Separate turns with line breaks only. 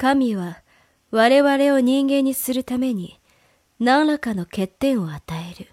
神は我々を人間にするために何らかの欠点を与える。